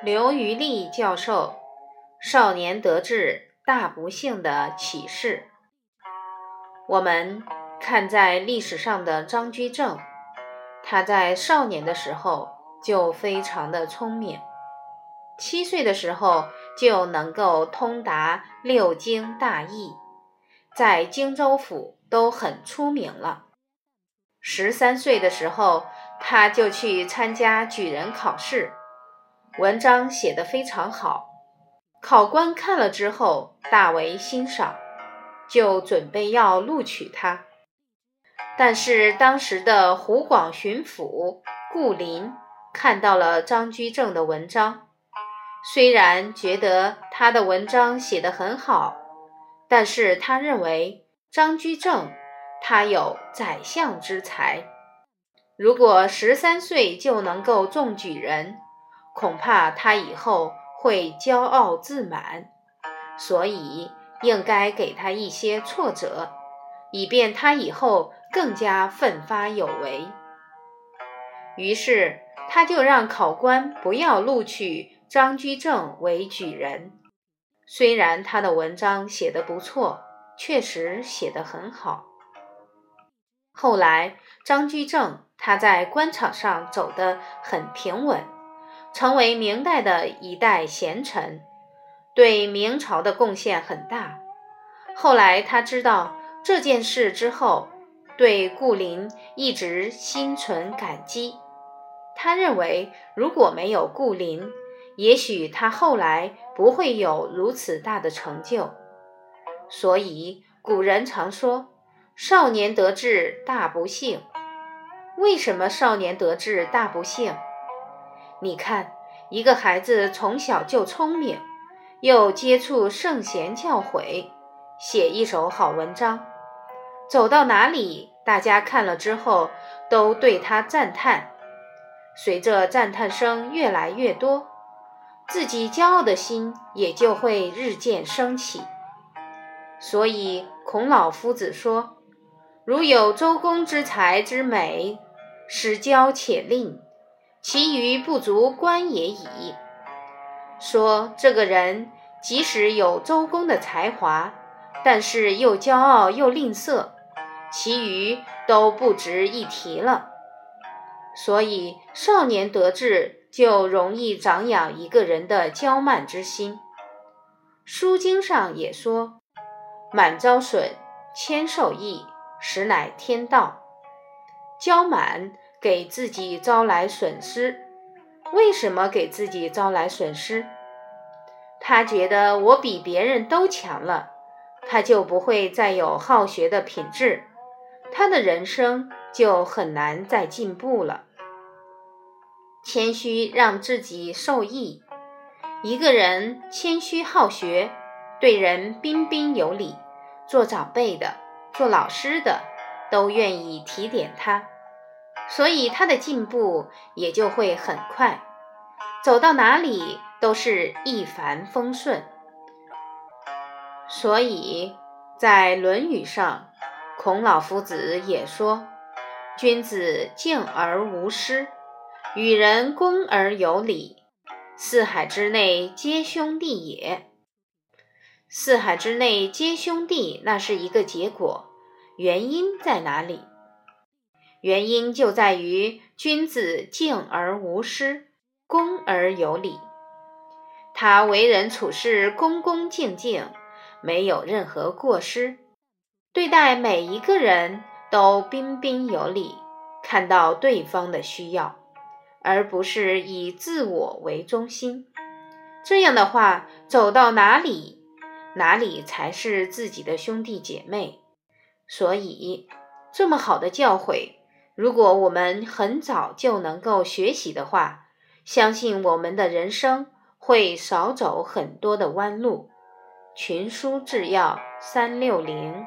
刘余力教授“少年得志大不幸”的启示。我们看在历史上的张居正，他在少年的时候就非常的聪明，七岁的时候就能够通达六经大义，在荆州府都很出名了。十三岁的时候，他就去参加举人考试。文章写得非常好，考官看了之后大为欣赏，就准备要录取他。但是当时的湖广巡抚顾林看到了张居正的文章，虽然觉得他的文章写得很好，但是他认为张居正他有宰相之才，如果十三岁就能够中举人。恐怕他以后会骄傲自满，所以应该给他一些挫折，以便他以后更加奋发有为。于是，他就让考官不要录取张居正为举人。虽然他的文章写得不错，确实写得很好。后来，张居正他在官场上走得很平稳。成为明代的一代贤臣，对明朝的贡献很大。后来他知道这件事之后，对顾林一直心存感激。他认为如果没有顾林，也许他后来不会有如此大的成就。所以古人常说：“少年得志大不幸。”为什么少年得志大不幸？你看，一个孩子从小就聪明，又接触圣贤教诲，写一手好文章，走到哪里，大家看了之后都对他赞叹。随着赞叹声越来越多，自己骄傲的心也就会日渐升起。所以孔老夫子说：“如有周公之才之美，使骄且吝。”其余不足观也已。说这个人即使有周公的才华，但是又骄傲又吝啬，其余都不值一提了。所以少年得志，就容易长养一个人的骄慢之心。《书经》上也说：“满招损，谦受益，实乃天道。”骄满。给自己招来损失，为什么给自己招来损失？他觉得我比别人都强了，他就不会再有好学的品质，他的人生就很难再进步了。谦虚让自己受益，一个人谦虚好学，对人彬彬有礼，做长辈的、做老师的都愿意提点他。所以他的进步也就会很快，走到哪里都是一帆风顺。所以在《论语》上，孔老夫子也说：“君子敬而无失，与人恭而有礼，四海之内皆兄弟也。”四海之内皆兄弟，那是一个结果，原因在哪里？原因就在于君子敬而无失，恭而有礼。他为人处事恭恭敬敬，没有任何过失，对待每一个人都彬彬有礼，看到对方的需要，而不是以自我为中心。这样的话，走到哪里，哪里才是自己的兄弟姐妹。所以，这么好的教诲。如果我们很早就能够学习的话，相信我们的人生会少走很多的弯路。群书制药三六零。